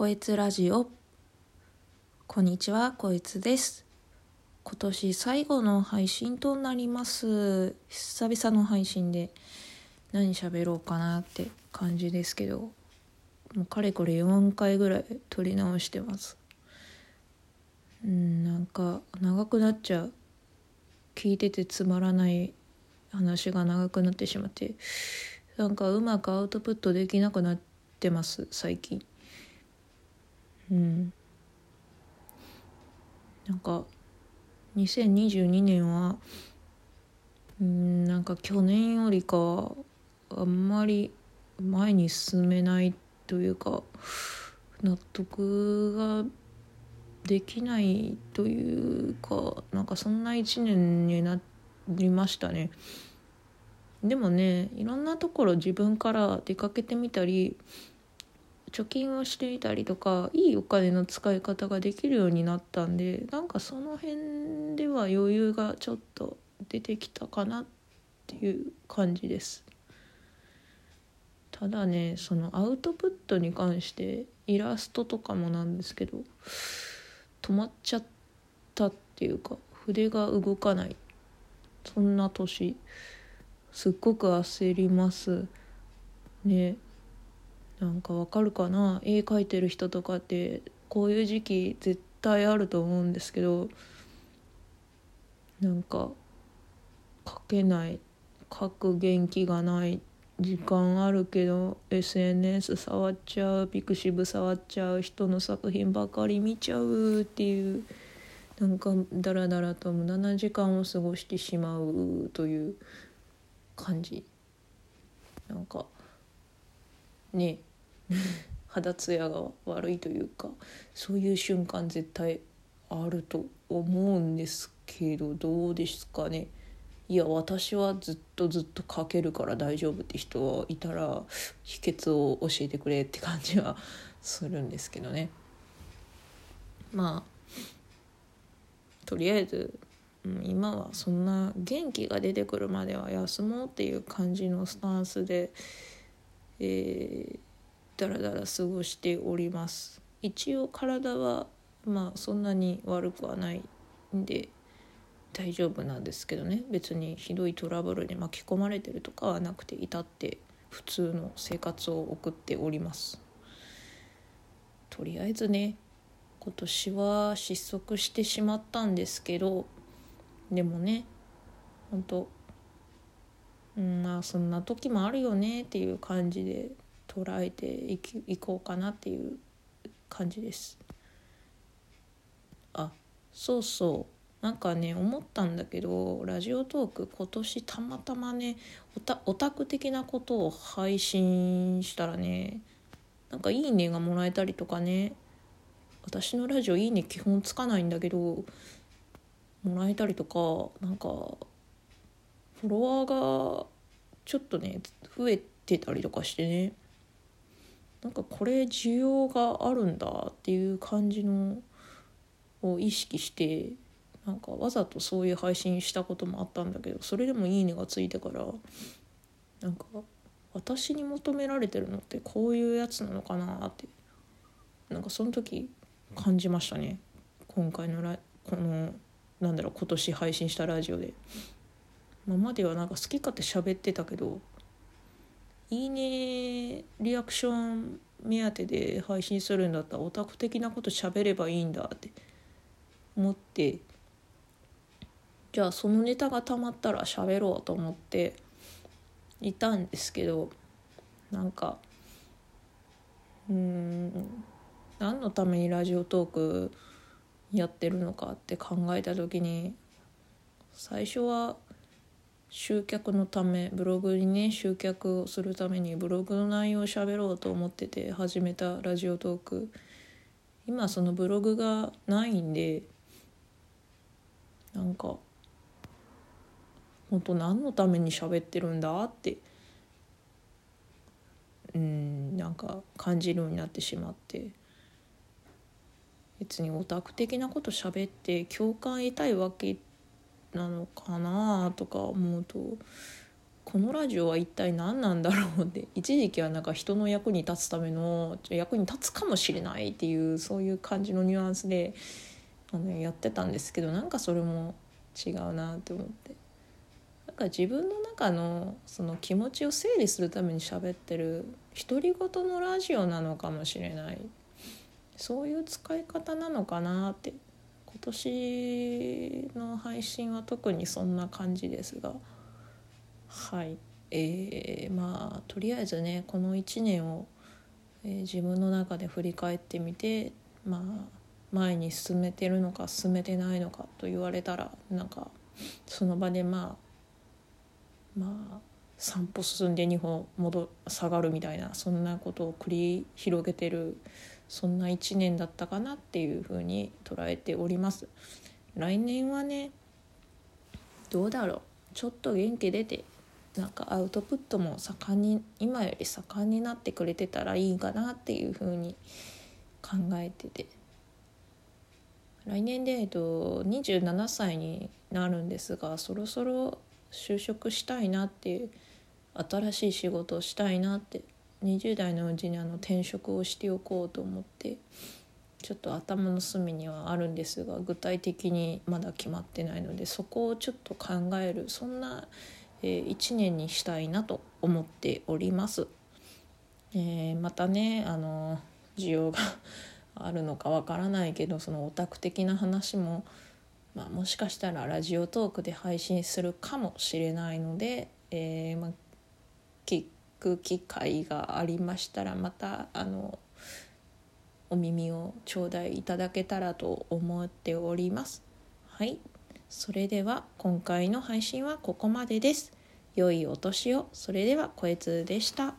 こいつラジオ。こんにちはこいつです。今年最後の配信となります。久々の配信で何喋ろうかなって感じですけどもうかれこれ4回ぐらい撮り直してます。うんなんか長くなっちゃう。聞いててつまらない話が長くなってしまってなんかうまくアウトプットできなくなってます最近。うんなんか2022年はうんなんか去年よりかあんまり前に進めないというか納得ができないというかなんかそんな一年になりましたね。でもねいろんなところ自分から出かけてみたり貯金をしていたりとかいいお金の使い方ができるようになったんでなんかその辺では余裕がちょっと出てきたかなっていう感じです。ただねそのアウトプットに関してイラストとかもなんですけど止まっちゃったっていうか筆が動かない。そんな年すっごく焦ります。ね。なんかわかるかな？絵描いてる人とかってこういう時期絶対あると思うんですけどなんか描けない描く元気がない時間あるけど SNS 触っちゃうピクシブ触っちゃう人の作品ばかり見ちゃうっていうなんかダラダラと無駄な時間を過ごしてしまうという感じ。なんかね 肌ツヤが悪いというかそういう瞬間絶対あると思うんですけどどうですかね。いや私はずっとずっと書けるから大丈夫って人はいたら秘訣を教えてくれって感じはするんですけどね。まあとりあえず今はそんな元気が出てくるまでは休もうっていう感じのスタンスで、えー、だらだら過ごしております。一応体はまあそんなに悪くはないんで大丈夫なんですけどね。別にひどいトラブルに巻き込まれてるとかはなくて至って普通の生活を送っております。とりあえずね今年は失速してしまったんですけどでもね本当うんまあそんな時もあるよねっていう感じで捉えていきいこうかなっていう感じです。あそうそう。なんかね思ったんだけどラジオトーク今年たまたまねオタオタク的なことを配信したらねなんか「いいね」がもらえたりとかね私のラジオ「いいね」基本つかないんだけどもらえたりとかなんかフォロワーがちょっとね増えてたりとかしてね。なんかこれ需要があるんだっていう感じのを意識してなんかわざとそういう配信したこともあったんだけどそれでも「いいね」がついてからなんか私に求められてるのってこういうやつなのかなってなんかその時感じましたね今回のラこのなんだろう今年配信したラジオで。今まではなんか好き勝手喋ってたけどいいねリアクション目当てで配信するんだったらオタク的なこと喋ればいいんだって思ってじゃあそのネタがたまったら喋ろうと思っていたんですけどなんかうん何のためにラジオトークやってるのかって考えた時に最初は集客のためブログにね集客をするためにブログの内容を喋ろうと思ってて始めたラジオトーク。今そのブログがないんでなんか本当何のために喋ってるんだってうんなんか感じるようになってしまって。別にオタク的なこと喋って共感得たいわけってなのかなとか思うとこのラジオは一体何なんだろうって 一時期はなんか人の役に立つための役に立つかもしれないっていうそういう感じのニュアンスであのやってたんですけどなんかそれも違うなって思って。なんか自分の中のその気持ちを整理するために喋ってる独り言のラジオなのかもしれない。そういう使い方なのかなって今年の配信は特にそんな感じですが。はい。えー、まあとりあえずねこの1年を、えー、自分の中で振り返ってみてまあ前に進めてるのか進めてないのかと言われたらなんかその場でまあまあ散歩進んで2歩戻下がるみたいなそんなことを繰り広げてるそんな1年だったかなっていうふうに捉えております。来年はねどうだろう。ちょっと元気出てなんかアウトプットも盛んに今より盛んになってくれてたらいいかなっていうふうに考えてて。来年で、えっと、27歳になるんですがそろそろ就職したいなって新しい仕事をしたいなって20代のうちにあの転職をしておこうと思ってちょっと頭の隅にはあるんですが具体的にまだ決まってないのでそこをちょっと考えるそんな、えー、1年にしたいなと思っております。えー、またねあの需要があるのかわからないけどそのオタク的な話も、まあ、もしかしたらラジオトークで配信するかもしれないので、えーまあ、聞く機会がありましたらまたあのお耳を頂戴いただけたらと思っております。はいそれでは今回の配信はここまでです。良いお年を。それでは、こえつでした。